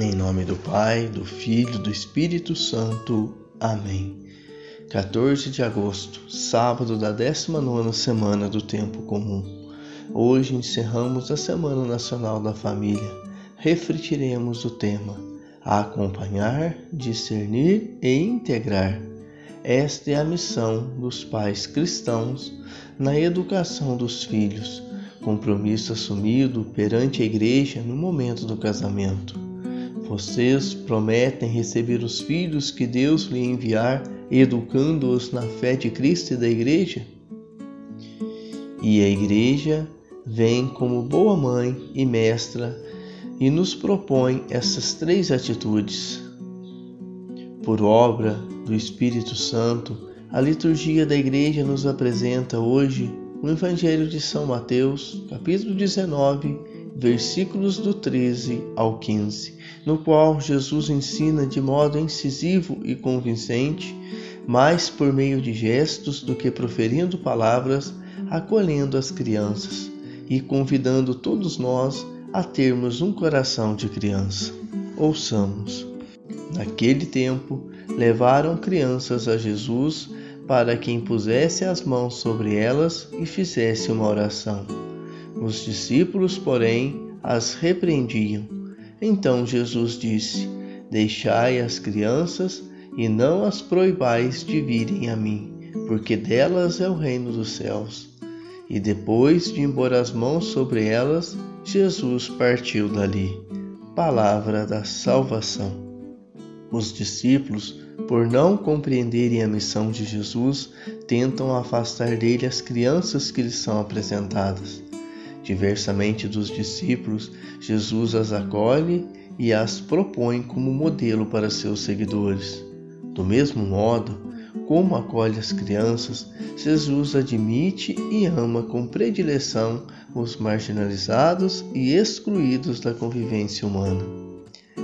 Em nome do Pai, do Filho, do Espírito Santo. Amém. 14 de agosto, sábado da 19 semana do Tempo Comum. Hoje encerramos a Semana Nacional da Família. Refletiremos o tema Acompanhar, discernir e integrar. Esta é a missão dos pais cristãos na educação dos filhos, compromisso assumido perante a Igreja no momento do casamento. Vocês prometem receber os filhos que Deus lhe enviar, educando-os na fé de Cristo e da Igreja? E a Igreja vem como boa mãe e mestra e nos propõe essas três atitudes. Por obra do Espírito Santo, a liturgia da Igreja nos apresenta hoje o Evangelho de São Mateus, capítulo 19, versículos do 13 ao 15, no qual Jesus ensina de modo incisivo e convincente, mais por meio de gestos do que proferindo palavras, acolhendo as crianças e convidando todos nós a termos um coração de criança. Ouçamos. Naquele tempo, levaram crianças a Jesus para que impusesse as mãos sobre elas e fizesse uma oração. Os discípulos, porém, as repreendiam. Então Jesus disse: Deixai as crianças e não as proibais de virem a mim, porque delas é o reino dos céus. E depois de impor as mãos sobre elas, Jesus partiu dali. Palavra da salvação. Os discípulos, por não compreenderem a missão de Jesus, tentam afastar dele as crianças que lhes são apresentadas. Diversamente dos discípulos, Jesus as acolhe e as propõe como modelo para seus seguidores. Do mesmo modo, como acolhe as crianças, Jesus admite e ama com predileção os marginalizados e excluídos da convivência humana.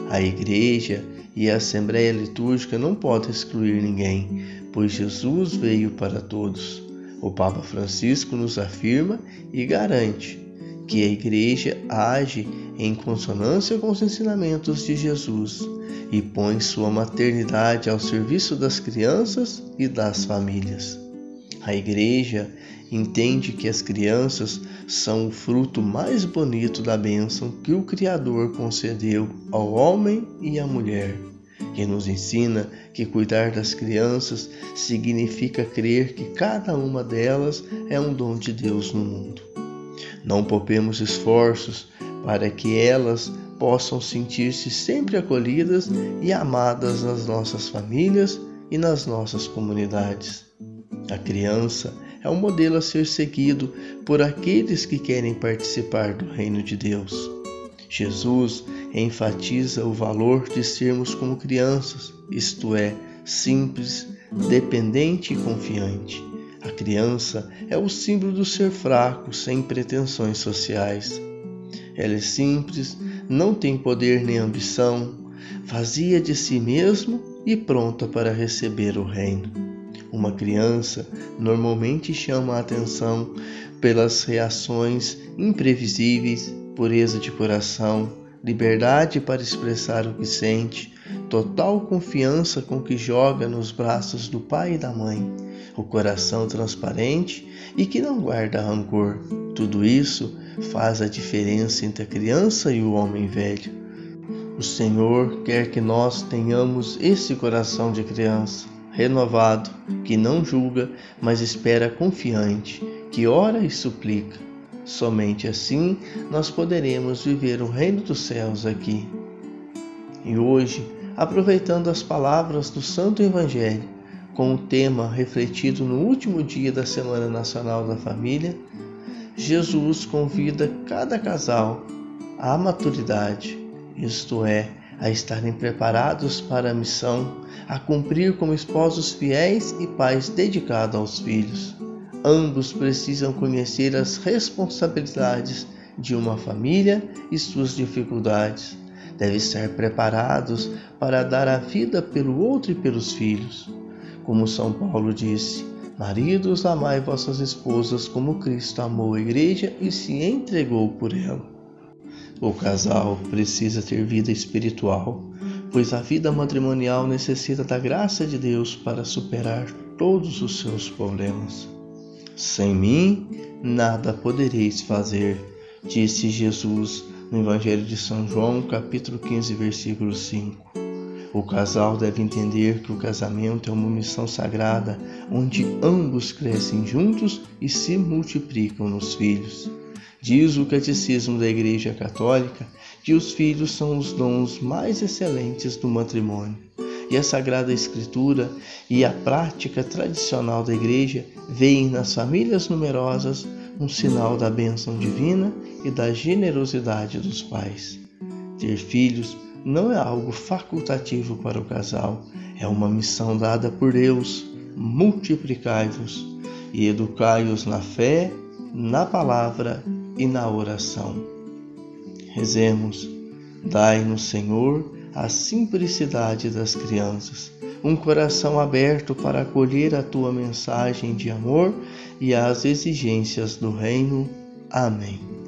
A Igreja e a Assembleia Litúrgica não podem excluir ninguém, pois Jesus veio para todos. O Papa Francisco nos afirma e garante que a Igreja age em consonância com os ensinamentos de Jesus e põe sua maternidade ao serviço das crianças e das famílias. A Igreja entende que as crianças são o fruto mais bonito da bênção que o Criador concedeu ao homem e à mulher, e nos ensina que cuidar das crianças significa crer que cada uma delas é um dom de Deus no mundo. Não poupemos esforços para que elas possam sentir-se sempre acolhidas e amadas nas nossas famílias e nas nossas comunidades. A criança é um modelo a ser seguido por aqueles que querem participar do reino de Deus. Jesus enfatiza o valor de sermos como crianças, isto é, simples, dependente e confiante. A criança é o símbolo do ser fraco, sem pretensões sociais. Ela é simples, não tem poder nem ambição, vazia de si mesmo e pronta para receber o reino. Uma criança normalmente chama a atenção pelas reações imprevisíveis, pureza de coração, liberdade para expressar o que sente, total confiança com que joga nos braços do pai e da mãe o coração transparente e que não guarda rancor. Tudo isso faz a diferença entre a criança e o homem velho. O Senhor quer que nós tenhamos esse coração de criança, renovado, que não julga, mas espera confiante, que ora e suplica. Somente assim nós poderemos viver o reino dos céus aqui. E hoje, aproveitando as palavras do Santo Evangelho, com o tema refletido no último dia da Semana Nacional da Família, Jesus convida cada casal à maturidade, isto é, a estarem preparados para a missão, a cumprir como esposos fiéis e pais dedicados aos filhos. Ambos precisam conhecer as responsabilidades de uma família e suas dificuldades. Devem estar preparados para dar a vida pelo outro e pelos filhos. Como São Paulo disse: Maridos, amai vossas esposas como Cristo amou a igreja e se entregou por ela. O casal precisa ter vida espiritual, pois a vida matrimonial necessita da graça de Deus para superar todos os seus problemas. Sem mim, nada podereis fazer, disse Jesus no Evangelho de São João, capítulo 15, versículo 5. O casal deve entender que o casamento é uma missão sagrada onde ambos crescem juntos e se multiplicam nos filhos. Diz o Catecismo da Igreja Católica que os filhos são os dons mais excelentes do matrimônio. E a Sagrada Escritura e a prática tradicional da Igreja veem nas famílias numerosas um sinal da bênção divina e da generosidade dos pais. Ter filhos não é algo facultativo para o casal, é uma missão dada por Deus. Multiplicai-vos e educai-os na fé, na palavra e na oração. Rezemos, dai-nos, Senhor, a simplicidade das crianças, um coração aberto para acolher a tua mensagem de amor e as exigências do Reino. Amém.